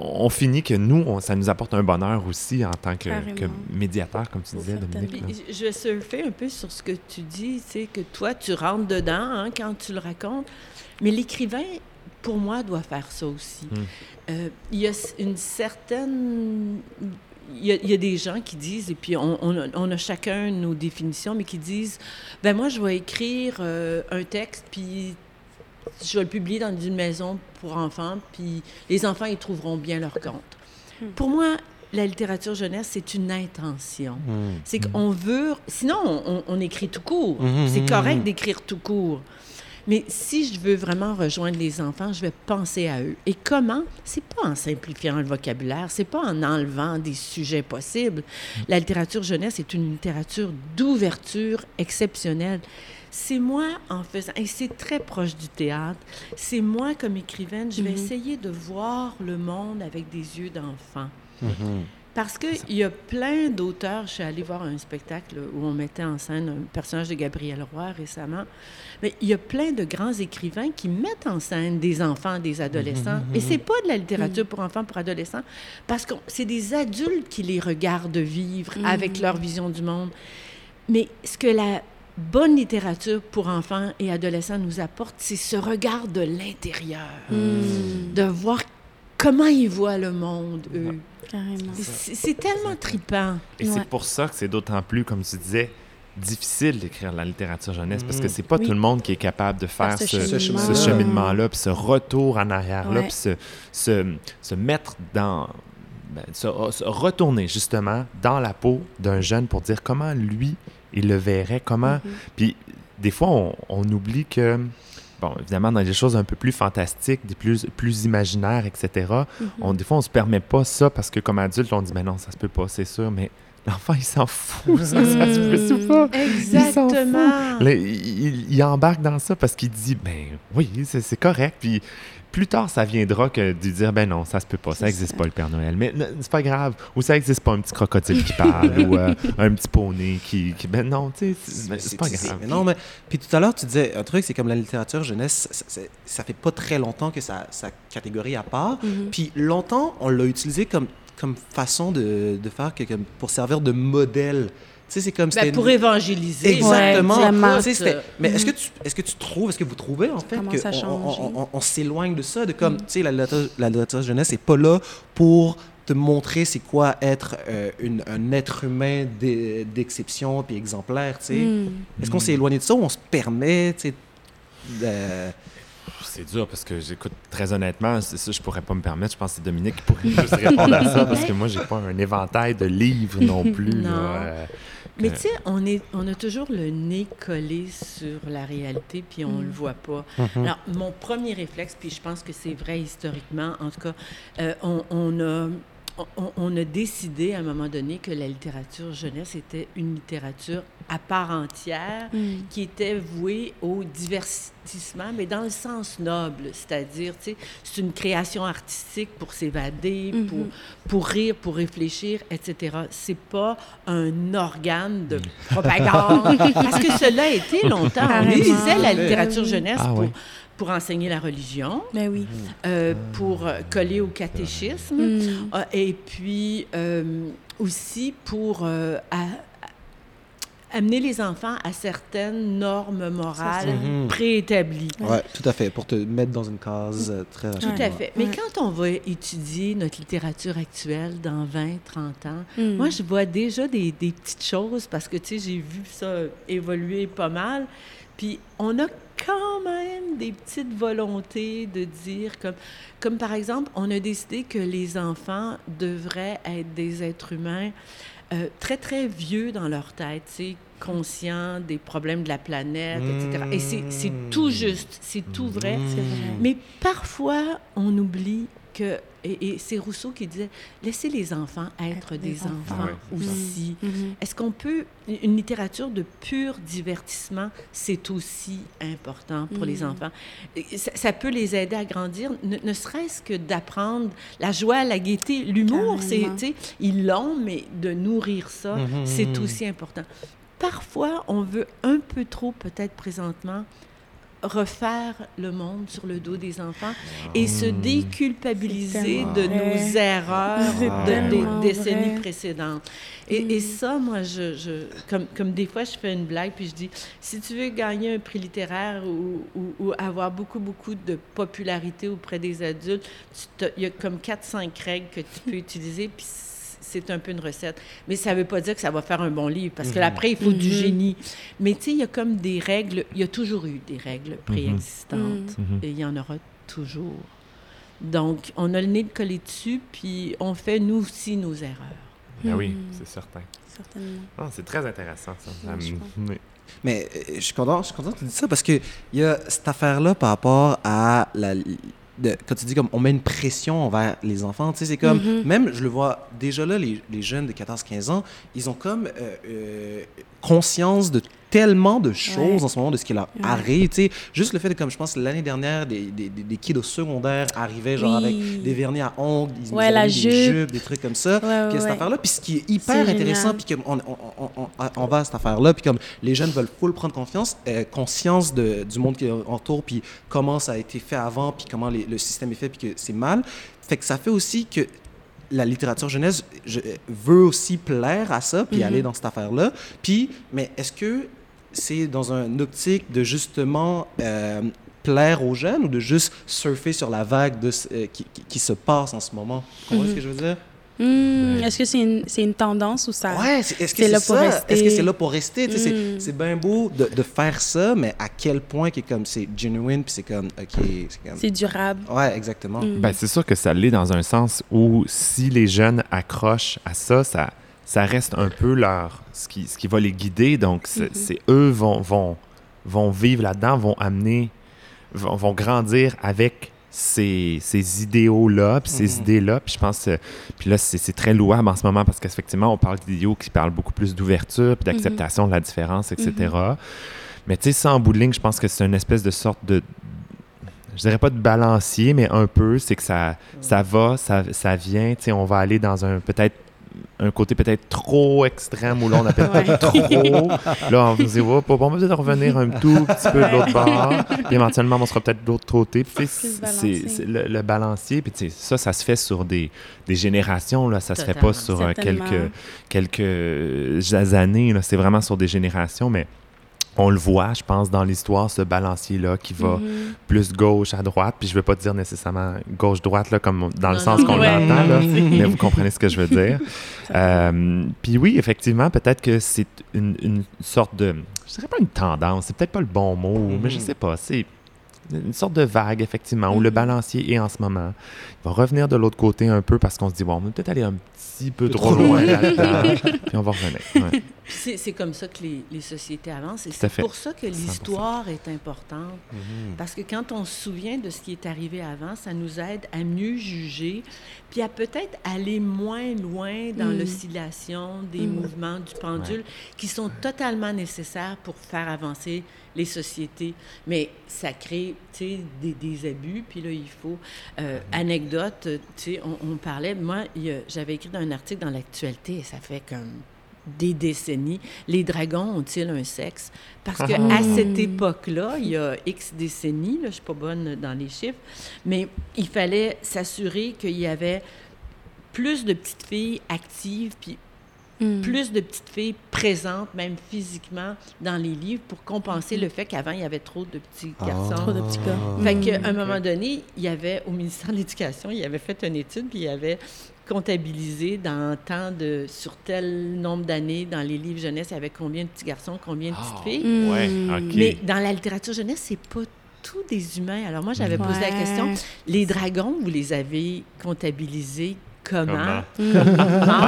E: on finit que nous, on- ça nous apporte un bonheur aussi en tant que, médiateur, comme tu disais. Dominique. là.
D: Je vais surfer un peu sur ce que tu dis, sais, que toi, tu rentres dedans hein, quand tu le racontes. Mais l'écrivain, pour moi, doit faire ça aussi.
E: Mm.
D: Euh, Il y a une certaine... Il y, a, il y a des gens qui disent, et puis on, on a, on a chacun nos définitions, mais qui disent, ben moi, je vais écrire euh, un texte, puis je vais le publier dans une maison pour enfants, puis les enfants, ils trouveront bien leur compte.
A: Hmm.
D: Pour moi, la littérature jeunesse, c'est une intention.
B: Mhm.
D: C'est qu'on veut. Sinon, on, on écrit tout court.
B: Mhm,
D: C'est
B: mhm,
D: correct d'écrire tout court. Mais si je veux vraiment rejoindre les enfants, je vais penser à eux. Et comment? C'est pas en simplifiant le vocabulaire, c'est pas en enlevant des sujets possibles. La littérature jeunesse est une littérature d'ouverture exceptionnelle. C'est moi en faisant, et c'est très proche du théâtre, c'est moi comme écrivaine, je vais
A: Mhm.
D: essayer de voir le monde avec des yeux d'enfant.
B: Mhm.
D: Parce qu'il y a plein d'auteurs. Je suis allée voir un spectacle où on mettait en scène un personnage de Gabriel Roy récemment. Mais il y a plein de grands écrivains qui mettent en scène des enfants, des adolescents. Et c'est pas de la littérature pour enfants, pour adolescents, parce que c'est des adultes qui les regardent vivre
A: Mhm.
D: avec leur vision du monde. Mais ce que la bonne littérature pour enfants et adolescents nous apporte, c'est ce regard de l'intérieur,
A: Mm.
D: de voir comment ils voient le monde, eux.
A: Carrément.
D: C'est tellement tripant.
E: Et c'est pour ça que c'est d'autant plus, comme tu disais, difficile d'écrire la littérature jeunesse parce que
B: Mhm.
E: c'est pas
A: Oui.
E: tout le monde qui est capable de faire
A: ce
E: ce, ce
A: cheminement.
E: cheminement-là, puis ce retour en arrière-là,
A: Ouais.
E: puis se, se, se mettre dans. ben, se, se retourner justement dans la peau d'un jeune pour dire comment lui, il le verrait, comment.
A: Mhm.
E: Puis des fois, on, on oublie que. Bon, évidemment, dans des choses un peu plus fantastiques, des plus, plus imaginaires, etc.,
A: Mhm.
E: on, des fois, on se permet pas ça parce que comme adulte, on dit, mais non, ça se peut pas, c'est sûr, mais l'enfant, il s'en fout, ça, ça se peut
A: Mm.
E: pas?
D: Exactement.
E: Là, il, il- il embarque dans ça parce qu'il dit, ben oui, c'est c'est correct. Puis plus tard, ça viendra que de dire, ben non, ça se peut pas, ça n'existe pas le Père Noël. Mais c'est pas grave. Ou ça n'existe pas un petit crocodile qui parle ou euh, un petit poney qui, qui- Ben non, tu sais, c'est pas grave.
B: mais non, mais puis tout à l'heure, tu disais un truc, c'est comme la littérature jeunesse, ça, ça, fait pas très longtemps que ça, ça catégorie à part.
A: Mhm.
B: Puis longtemps, on l'a utilisé comme, comme façon de, de faire que, comme pour servir de modèle. Tu sais, c'est comme
D: Ben,
B: c'était
D: pour évangéliser.
B: Exactement.
A: Ouais,
B: mais est-ce que tu est-ce que tu trouves, est-ce que vous trouvez en fait que on- on, on- on s'éloigne de ça, de comme tu sais la la jeunesse n'est pas là pour te montrer c'est quoi être euh, une- un être humain d'e- d'exception puis exemplaire, tu sais.
A: Mm.
B: Est-ce qu'on s'est éloigné de ça ou on se permet, tu sais, de-
E: C'est dur parce que j'écoute très honnêtement, c'est ça, je pourrais pas me permettre. Je pense que c'est Dominique qui pourrait plus répondre à ça parce que moi, j'ai pas un éventail de livres non plus. là, euh,
D: Mais
E: que-
D: tu sais, on, est, on a toujours le nez collé sur la réalité, puis on
A: Mm.
D: le voit pas.
B: Mhm.
D: Alors, mon premier réflexe, puis je pense que c'est vrai historiquement, en tout cas, euh, on, on a... On, on a décidé à un moment donné que la littérature jeunesse était une littérature à part entière
A: Mm.
D: qui était vouée au divertissement, mais dans le sens noble, c'est-à-dire, tu sais, c'est une création artistique pour s'évader,
A: Mhm.
D: pour, pour rire, pour réfléchir, etc. C'est pas un organe de
E: Mm.
D: propagande, parce que cela a été longtemps. On utilisait la littérature
A: Oui.
D: jeunesse
E: Ah
D: pour,
E: oui.
D: Pour enseigner la religion,
A: Ben oui.
D: euh, pour coller au catéchisme,
A: Mm.
D: euh, et puis euh, aussi pour euh, à- amener les enfants à certaines normes morales préétablies.
B: Ouais, tout à fait, pour te mettre dans une case très
D: Tout
B: rapidement.
D: à fait. Mais
A: Ouais.
D: quand on va étudier notre littérature actuelle dans 20, 30 ans,
A: Mm.
D: moi, je vois déjà des, des petites choses parce que, tu sais, j'ai vu ça évoluer pas mal. Puis, on a quand même des petites volontés de dire, comme, comme par exemple, on a décidé que les enfants devraient être des êtres humains euh, très, très vieux dans leur tête, conscients des problèmes de la planète, etc. Et c'est- tout juste, c'est tout vrai.
A: Vrai.
D: Mais parfois, on oublie que, et, et c'est Rousseau qui disait, laissez les enfants être,
A: Être
D: des,
A: des
D: enfants,
E: enfants.
A: Ouais.
D: aussi.
A: Mhm.
D: Est-ce qu'on peut, une littérature de pur divertissement, c'est aussi important pour les
A: Mhm.
D: enfants? Ça, ça peut les aider à grandir, ne, ne serait-ce que d'apprendre la joie, la gaieté, l'humour, c'est, ils l'ont, mais de nourrir ça, c'est aussi important. Parfois, on veut un peu trop, peut-être présentement, refaire le monde sur le dos des enfants et se déculpabiliser
A: C'est
D: de nos erreurs de- des décennies précédentes. Et, et
A: Mm.
D: ça, moi, je, je- comme, comme des fois, je fais une blague, puis je dis, si tu veux gagner un prix littéraire ou, ou- ou avoir beaucoup, beaucoup de popularité auprès des adultes, il y a comme 4-5 règles que tu peux utiliser, puis c'est un peu une recette. Mais ça ne veut pas dire que ça va faire un bon livre, parce que
B: Mhm.
D: après, il faut du
A: Mhm.
D: génie. Mais tu sais, il y a comme des règles, il y a toujours eu des règles préexistantes,
E: Mhm.
D: et il y en aura toujours. Donc, on a le nez de coller dessus, puis on fait nous aussi nos erreurs.
E: Ben oui, c'est certain.
A: Certainement.
E: Ah, c'est très intéressant, ça. Oui.
B: Mais euh, je suis content, je suis content que tu dis ça parce que il y a cette affaire-là par rapport à la. De, quand tu dis comme on met une pression envers les enfants, tu sais, c'est comme.
A: Mhm.
B: Même, je le vois déjà là, les, les jeunes de 14-15 ans, ils ont comme euh, euh, conscience de tellement de choses
A: Ouais.
B: en ce moment, de ce qui leur
A: Ouais.
B: arrive. Juste le fait de, comme je pense, l'année dernière, des, des, des, kids au secondaire arrivaient genre
A: Oui.
B: avec des vernis à ongles, ils
A: Ouais, la
B: des
A: jupe.
B: jupes, des trucs comme ça. Puis cette affaire-là. Puis ce qui est hyper intéressant, puis comme on, on, on, va à cette affaire-là, puis comme les jeunes veulent full prendre confiance, euh, conscience de, du monde qui entoure, puis comment ça a été fait avant, puis comment les- le système est fait, puis que c'est mal. Fait que ça fait aussi que la littérature jeunesse je, veut aussi plaire à ça, puis
A: Mhm.
B: aller dans cette affaire-là. Puis, mais est-ce que c'est dans un optique de justement euh, plaire aux jeunes ou de juste surfer sur la vague de, euh, qui, qui, qui se passe en ce moment? Tu comprends
A: Mhm.
B: ce que je veux dire?
A: Hmm, Est-ce que c'est une, c'est une tendance ou ça...
B: Ouais, est-ce que
A: c'est
B: c'est
A: là pour rester?
B: Est-ce que c'est là pour rester? Sais, c'est-
A: Mm.
B: C'est bien beau de, de faire ça, mais à quel point que comme c'est genuine, puis c'est comme, OK, c'est comme...
A: C'est durable.
B: Ouais, exactement.
A: Mm.
E: Ben, c'est sûr que ça l'est dans un sens où si les jeunes accrochent à ça, ça, ça reste un peu leur ce qui, ce qui va les guider. Donc, c'est
A: Mhm.
E: c'est eux vont, vont, vont vivre là-dedans, vont amener, vont, vont grandir avec ces, ces idéaux-là, puis ces
B: Mhm.
E: idées-là. Puis je pense, euh, puis là, c'est très louable en ce moment parce qu'effectivement, on parle d'idéaux qui parlent beaucoup plus d'ouverture, puis d'acceptation de la différence, etc. Mais tu sais, ça, en bout de ligne, je pense que c'est une espèce de sorte de, je dirais pas de balancier, mais un peu, c'est que ça, ça va, ça, ça vient, tu sais, on va aller dans un peut-être un côté peut-être trop extrême où là on appelle
A: Ouais.
E: trop. Là on se dire, oh, on va peut-être revenir un tout petit peu de l'autre bord. Puis éventuellement on sera peut-être de l'autre côté. Puis c'est le, le balancier. Puis tu sais, ça, ça se fait sur des, des générations. Là, ça se fait
D: Totalement.
E: pas sur euh, quelques quelques années. là. C'est vraiment sur des générations, mais on le voit, je pense, dans l'histoire, ce balancier-là qui va
A: Mhm.
E: plus gauche à droite. Puis je veux pas dire nécessairement gauche-droite, là, comme dans le
D: Non,
E: sens qu'on
A: ouais.
E: l'entend, là,
A: Mhm.
E: mais vous comprenez ce que je veux dire. Euh, puis oui, effectivement, peut-être que c'est une, une sorte de... Je dirais pas une tendance, c'est peut-être pas le bon mot, mais je
B: Mhm.
E: sais pas, c'est une sorte de vague, effectivement, où le
A: Mhm.
E: balancier est en ce moment. Il va revenir de l'autre côté un peu parce qu'on se dit, bon, on va peut-être aller un petit peu trop
B: trop
E: loin là-dedans, puis on va revenir. ouais.
D: C'est c'est comme ça que les, les sociétés avancent. Et c'est pour ça que
E: 100%.
D: l'histoire est importante.
B: Mhm.
D: Parce que quand on se souvient de ce qui est arrivé avant, ça nous aide à mieux juger, puis à peut-être aller moins loin dans
A: Mm.
D: l'oscillation des
A: Mm.
D: mouvements du pendule qui sont totalement nécessaires pour faire avancer les sociétés. Mais ça crée, des, des abus, puis là, il faut... euh, anecdote, tu sais, on, on parlait... Moi, j'avais écrit dans un article dans l'actualité, et ça fait comme des décennies, les dragons ont-ils un sexe? Parce qu'à
A: Ah.
D: cette époque-là, il y a X décennies, là, je ne suis pas bonne dans les chiffres, mais il fallait s'assurer qu'il y avait plus de petites filles actives, puis
A: Mm.
D: plus de petites filles présentes, même physiquement, dans les livres pour compenser le fait qu'avant, il y avait trop de petits garçons.
A: Trop de petits gars.
D: Fait
A: Mm.
D: qu'à un moment donné, il y avait, au ministère de l'Éducation, il avait fait une étude, puis il avait comptabilisé dans tant de, sur tel nombre d'années, dans les livres jeunesse, il y avait combien de petits garçons, combien de petites
E: Ah,
D: filles.
A: Mm.
E: Ouais, OK.
D: Mais dans la littérature jeunesse, c'est pas tous des humains. Alors moi, j'avais posé la question, les dragons, vous les avez comptabilisés comment?
E: Comment?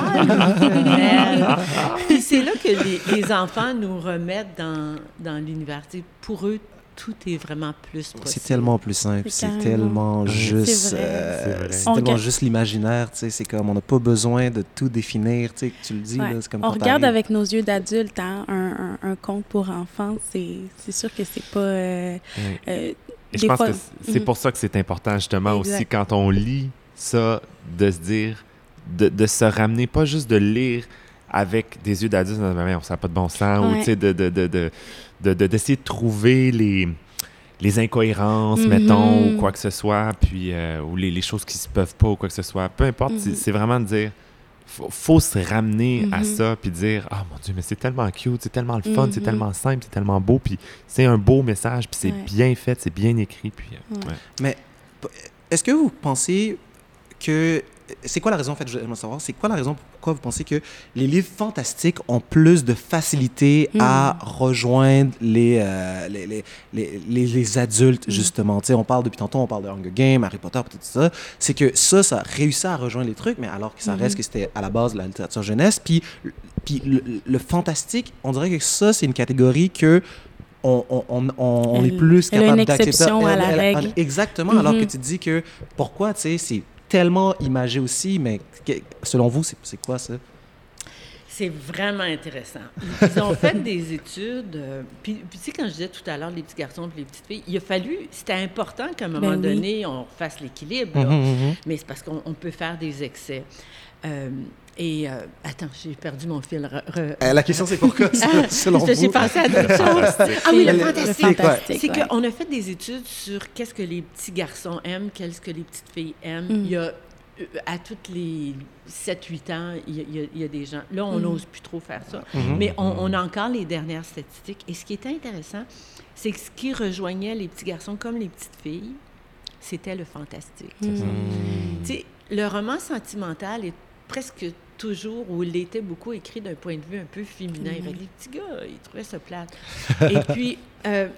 D: Puis c'est là que les, les enfants nous remettent dans, dans l'univers. Pour eux, tout est vraiment plus possible.
B: C'est tellement plus simple,
A: C'est
B: c'est tellement juste, euh,
E: C'est
B: tellement juste l'imaginaire, tu sais, c'est comme on n'a pas besoin de tout définir, tu sais, que tu le dis
A: Ouais.
B: là, c'est comme
A: On regarde avec nos yeux d'adultes, hein, un, un, un conte pour enfants, c'est c'est sûr que c'est pas... euh,
B: Ouais.
A: euh,
E: Et je pense
A: fois-
E: que c'est
A: Mhm.
E: pour ça que c'est important, justement, aussi, quand on lit ça, de se dire, de, de se ramener, pas juste de lire avec des yeux d'adulte, non, mais ça n'a pas de bon sens, ou
A: Ouais.
E: tu sais, de, de, de, de, de- de- d'essayer de trouver les, les incohérences,
A: Mhm.
E: mettons, ou quoi que ce soit, puis, euh, ou les, les choses qui se peuvent pas, ou quoi que ce soit. Peu importe, c'est-
A: Mhm.
E: c'est vraiment de dire, faut, faut se ramener à
A: Mhm.
E: ça, puis dire, ah mon Dieu, mais c'est tellement cute, c'est tellement le fun, c'est tellement simple, c'est tellement beau, puis c'est un beau message, puis c'est
A: Ouais.
E: bien fait, c'est bien écrit, puis... euh,
A: Ouais.
E: ouais.
B: Mais est-ce que vous pensez que c'est quoi la raison en fait je veux savoir c'est quoi la raison pourquoi vous pensez que les livres fantastiques ont plus de facilité à rejoindre les, euh, les, les, les, les- les adultes justement? Tu sais on parle depuis tantôt on parle de Hunger Games Harry Potter tout ça c'est que ça ça réussit à rejoindre les trucs mais alors que ça reste que c'était à la base de la littérature jeunesse puis puis le, le fantastique on dirait que ça c'est une catégorie que on, on, on, on- on est plus
A: elle a
B: capable
A: une
B: d'accepter.
A: exception à la
B: Elle- elle-
A: règle.
B: Exactement, alors que
A: Mhm.
B: tu dis que pourquoi, tu sais, c'est tellement imagé aussi, mais que- selon vous, c'est quoi ça?
D: C'est vraiment intéressant. Ils ont fait des études. euh, puis, puis tu sais, quand je disais tout à l'heure les petits garçons et les petites filles, il a fallu, c'était important qu'à un moment
A: Ben oui.
D: donné, on fasse l'équilibre. là.
B: Mhm,
D: Mais c'est parce qu'on on peut faire des excès. Euh, et euh, attends, j'ai perdu mon fil. Re- re-
B: Euh, la question, c'est pourquoi,
D: Ah,
B: selon
D: parce que J'ai
B: vous?
D: pensé à d'autres choses. Ah oui, le fantastique. C'est
A: ouais.
D: qu'on a fait des études sur qu'est-ce que les petits garçons aiment, qu'est-ce que les petites filles aiment.
A: Mm.
D: Il y a, euh, à toutes les 7-8 ans, il y, a, il y des gens. Là, on
A: Mm.
D: n'ose plus trop faire ça.
B: Mhm.
D: Mais on, on a encore les dernières statistiques. Et ce qui était intéressant, c'est que ce qui rejoignait les petits garçons comme les petites filles, c'était le fantastique.
A: Mm.
D: Tu sais, le roman sentimental est presque toujours, ou il était beaucoup écrit d'un point de vue un peu féminin. Que Les petits gars, ils trouvaient ça plate. Et puis, euh,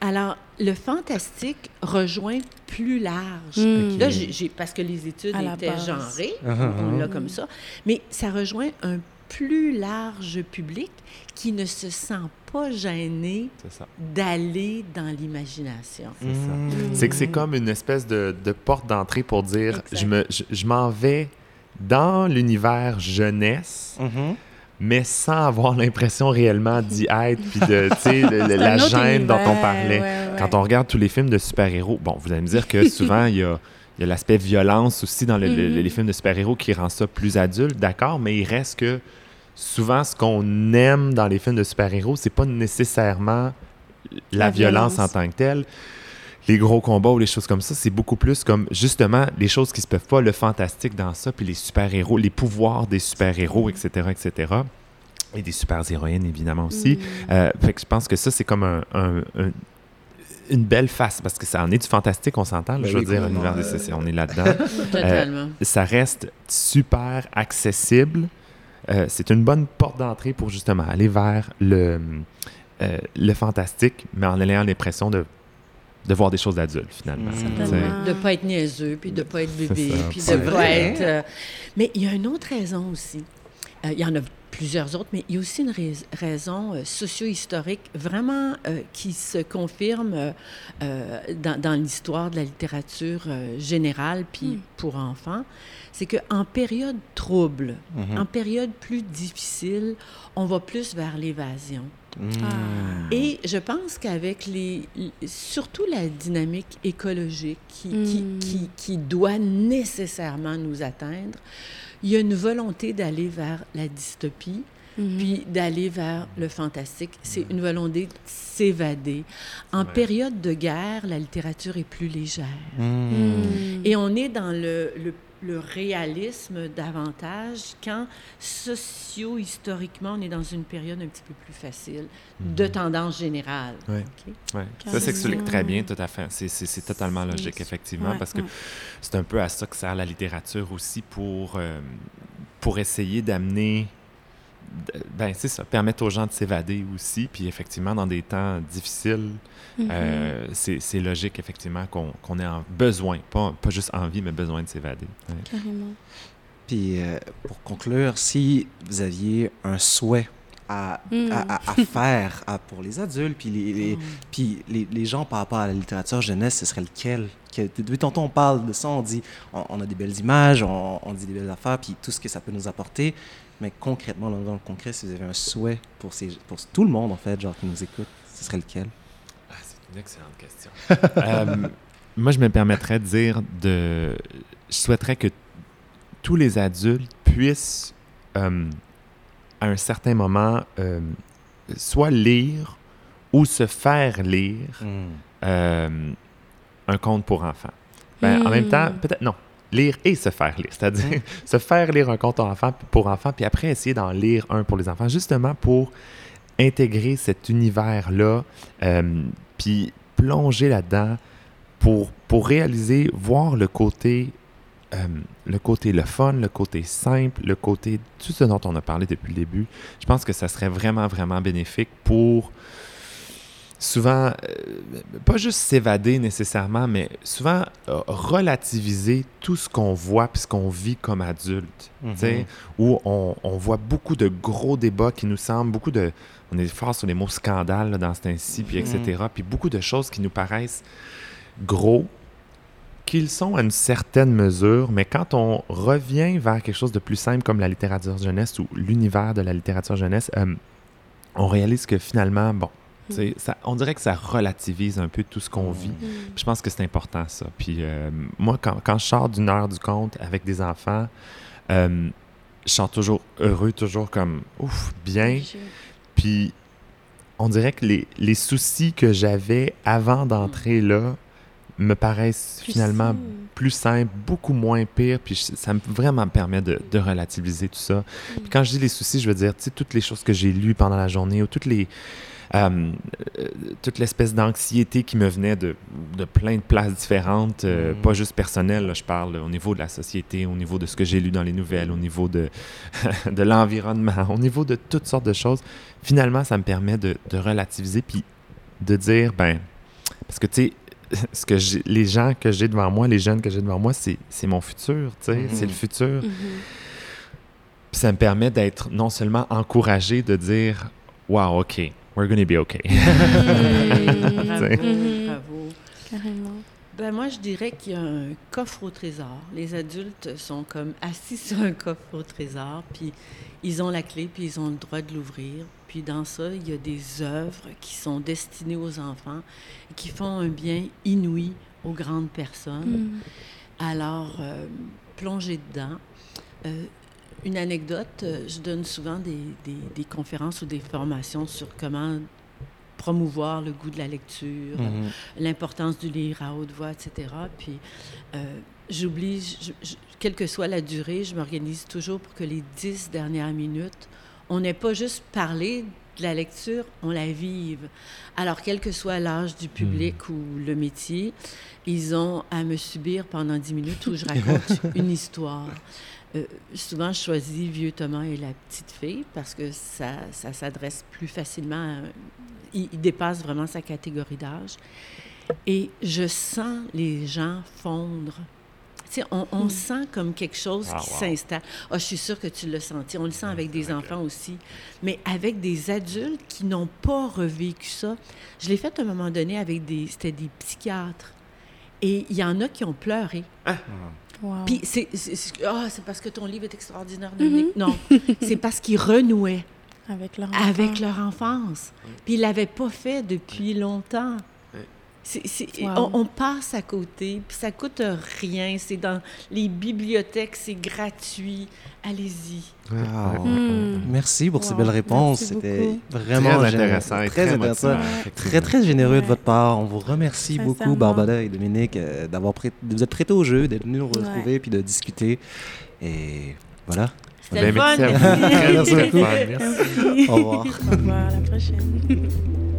D: alors, le fantastique rejoint plus large.
A: Mm.
D: Là, j'ai, parce que les études
A: À
D: étaient genrées,
B: Uh-huh.
D: on l'a comme ça, mais ça rejoint un plus large public qui ne se sent pas gêné d'aller dans l'imagination.
E: C'est ça.
B: Mm.
E: C'est que c'est comme une espèce de, de porte d'entrée pour dire
D: Exact.
E: je me- je- je m'en vais dans l'univers jeunesse,
B: Mhm.
E: mais sans avoir l'impression réellement d'y être, puis de, tu sais, le- le-
A: C'est
E: la gêne dont on parlait.
A: ouais, ouais.
E: Quand on regarde tous les films de super-héros, bon, vous allez me dire que souvent, il y a, a l'aspect violence aussi dans le- le-
A: Mhm.
E: les films de super-héros qui rend ça plus adulte, d'accord, mais il reste que souvent, ce qu'on aime dans les films de super-héros, c'est pas nécessairement la,
A: La
E: violence.
A: violence.
E: en tant que telle. Les gros combats ou les choses comme ça, c'est beaucoup plus comme justement les choses qui se peuvent pas, le fantastique dans ça, puis les super-héros, les pouvoirs des super-héros, etc., etc. Et des super-héroïnes, évidemment aussi.
A: Mm.
E: Euh, fait que je pense que ça, c'est comme un, un- un- une belle face, parce que ça en est du fantastique, on s'entend. là,
B: Ben
E: je veux
B: oui,
E: dire, l'univers des CC, on est là-dedans.
D: Totalement.
E: ça reste super accessible. Euh, c'est une bonne porte d'entrée pour justement aller vers le, euh, le fantastique, mais en ayant l'impression de, de voir des choses d'adultes, finalement.
B: Mm.
D: De ne pas être niaiseux, puis de ne pas être bébé, puis de ne pas
B: vrai,
D: être... euh, Mais il y a une autre raison aussi. Euh, il y en a plusieurs autres, mais il y a aussi une rais- raison euh, socio-historique vraiment euh, qui se confirme euh, dans, dans l'histoire de la littérature euh, générale, puis
A: Mm.
D: pour enfants. C'est qu'en période trouble,
B: Mhm.
D: en période plus difficile, on va plus vers l'évasion.
A: Ah.
D: Et je pense qu'avec les, surtout la dynamique écologique qui, qui,
A: Mm.
D: qui, qui doit nécessairement nous atteindre, il y a une volonté d'aller vers la dystopie,
A: Mhm.
D: puis d'aller vers le fantastique. C'est une volonté de s'évader. En
E: Ouais.
D: période de guerre, la littérature est plus légère.
B: Mm.
A: Mm.
D: Et on est dans le, le, le réalisme davantage quand, socio-historiquement, on est dans une période un petit peu plus facile, de tendance générale.
E: Ouais.
D: OK?
E: Ouais. Ça s'explique très bien, tout à fait. C'est- C'est c'est totalement logique,
A: C'est-
E: effectivement,
A: ouais,
E: parce que
A: ouais.
E: c'est un peu à ça que sert la littérature aussi pour, euh, pour essayer d'amener. Ben, c'est ça, permettre aux gens de s'évader aussi. Puis, effectivement, dans des temps difficiles, euh, c'est c'est logique, effectivement, qu'on qu'on ait en- besoin, pas, pas juste envie, mais besoin de s'évader. Ouais.
A: Carrément.
B: Puis euh, pour conclure, si vous aviez un souhait à,
A: Mm.
B: à, à- à faire à- pour les adultes, puis les, les- puis les, les gens par rapport à la littérature jeunesse, ce serait lequel? Que, depuis tantôt, on parle de ça, on dit, on, on a des belles images, on, on dit des belles affaires, puis tout ce que ça peut nous apporter. Mais concrètement, dans, le concret, si vous avez un souhait pour, ces, pour tout le monde, en fait, genre qui nous écoute, ce serait lequel?
E: Ah, c'est une excellente question. Euh, moi, je me permettrais de dire de. Je souhaiterais que tous les adultes puissent, euh, à un certain moment, euh, soit lire ou se faire lire euh, un conte pour enfants. Ben, En même temps,
A: Mm.
E: peut-être non. Lire et se faire lire. C'est-à-dire se faire lire un conte enfant pour enfants, puis après essayer d'en lire un pour les enfants, justement pour intégrer cet univers-là, euh, puis plonger là-dedans pour, pour réaliser, voir le côté, euh, le côté le fun, le côté simple, le côté tout ce dont on a parlé depuis le début. Je pense que ça serait vraiment, vraiment bénéfique pour souvent, euh, pas juste s'évader nécessairement, mais souvent euh, relativiser tout ce qu'on voit puis ce qu'on vit comme adulte. sais, Où on, on voit beaucoup de gros débats qui nous semblent, beaucoup de. On est fort sur les mots scandales là, dans ce temps-ci, puis etc. Puis beaucoup de choses qui nous paraissent gros, qu'ils sont à une certaine mesure, mais quand on revient vers quelque chose de plus simple comme la littérature jeunesse ou l'univers de la littérature jeunesse, euh, on réalise que finalement, bon, ça, on dirait que ça relativise un peu tout ce qu'on vit.
A: Mm.
E: Je pense que c'est important, ça. Puis euh, moi, quand, quand je sors d'une heure du compte avec des enfants, euh, je sors toujours heureux, toujours comme, ouf, bien. Puis on dirait que les, les soucis que j'avais avant d'entrer là me paraissent
A: Plus
E: finalement
A: simple.
E: plus simples, beaucoup moins pires. Puis je- ça me vraiment me permet de, de relativiser tout ça. Puis quand je dis les soucis, je veux dire, tu sais, toutes les choses que j'ai lues pendant la journée ou toutes les euh, toute l'espèce d'anxiété qui me venait de, de plein de places différentes, euh,
B: Mm.
E: pas juste personnelles, là, je parle au niveau de la société, au niveau de ce que j'ai lu dans les nouvelles, au niveau de, de l'environnement, au niveau de toutes sortes de choses. Finalement, ça me permet de, de relativiser puis de dire, ben, parce que tu sais, ce que les gens que j'ai devant moi, les jeunes que j'ai devant moi, c'est c'est mon futur, tu sais, c'est le futur.
A: Mhm.
E: Puis ça me permet d'être non seulement encouragé de dire Wow, OK, we're gonna be OK.
D: bravo,
A: Mhm.
D: bravo.
A: Carrément.
D: Ben moi, je dirais qu'il y a un coffre au trésor. Les adultes sont comme assis sur un coffre au trésor, puis ils ont la clé, puis ils ont le droit de l'ouvrir. Puis dans ça, il y a des œuvres qui sont destinées aux enfants et qui font un bien inouï aux grandes personnes.
A: Mhm.
D: Alors, euh, plongez dedans. Euh, une anecdote, euh, je donne souvent des, des- des conférences ou des formations sur comment promouvoir le goût de la lecture,
B: Mhm.
D: l'importance du lire à haute voix, etc. Puis, euh, j'oublie, quelle que soit la durée, je m'organise toujours pour que les dix dernières minutes, on n'ait pas juste parlé de la lecture, on la vive. Alors, quel que soit l'âge du public ou le métier, ils ont à me subir pendant dix minutes où je raconte une histoire. Euh, souvent, je choisis Vieux Thomas et la petite fille parce que ça, ça s'adresse plus facilement à... Il, il dépasse vraiment sa catégorie d'âge. Et je sens les gens fondre. Tu sais, on, on sent comme quelque chose
E: Ah,
D: qui
E: wow.
D: s'installe. Ah, je suis sûre que tu l'as senti. On le sent avec des enfants aussi. Mais avec des adultes qui n'ont pas revécu ça. Je l'ai fait à un moment donné avec des... C'était des psychiatres. Et il y en a qui ont pleuré.
A: Wow.
D: Puis c'est ah, c'est parce que ton livre est extraordinaire, Dominique. Non, c'est parce qu'ils renouaient
A: avec leur
D: avec leur enfance. Puis ils l'avaient pas fait depuis longtemps. C'est- c'est-
A: Wow.
D: on, on passe à côté, puis ça coûte rien. C'est dans les bibliothèques, c'est gratuit. Allez-y.
B: Wow.
A: Hmm.
B: Merci pour ces belles réponses.
A: merci
B: C'était
A: beaucoup.
B: vraiment
E: très intéressant et
B: Très
E: très,
B: intéressant.
E: motivant.
B: Très, très généreux de votre part. On vous remercie beaucoup. Barbara et Dominique, euh, d'avoir prêt- vous être prêtés au jeu, d'être venus nous retrouver puis de discuter. Et voilà.
D: C'était
E: Ben,
D: fun.
E: merci à vous.
B: Merci
E: Très, très
B: beaucoup.
E: fun. Merci.
A: Merci.
B: Au revoir.
A: Au revoir. À la prochaine.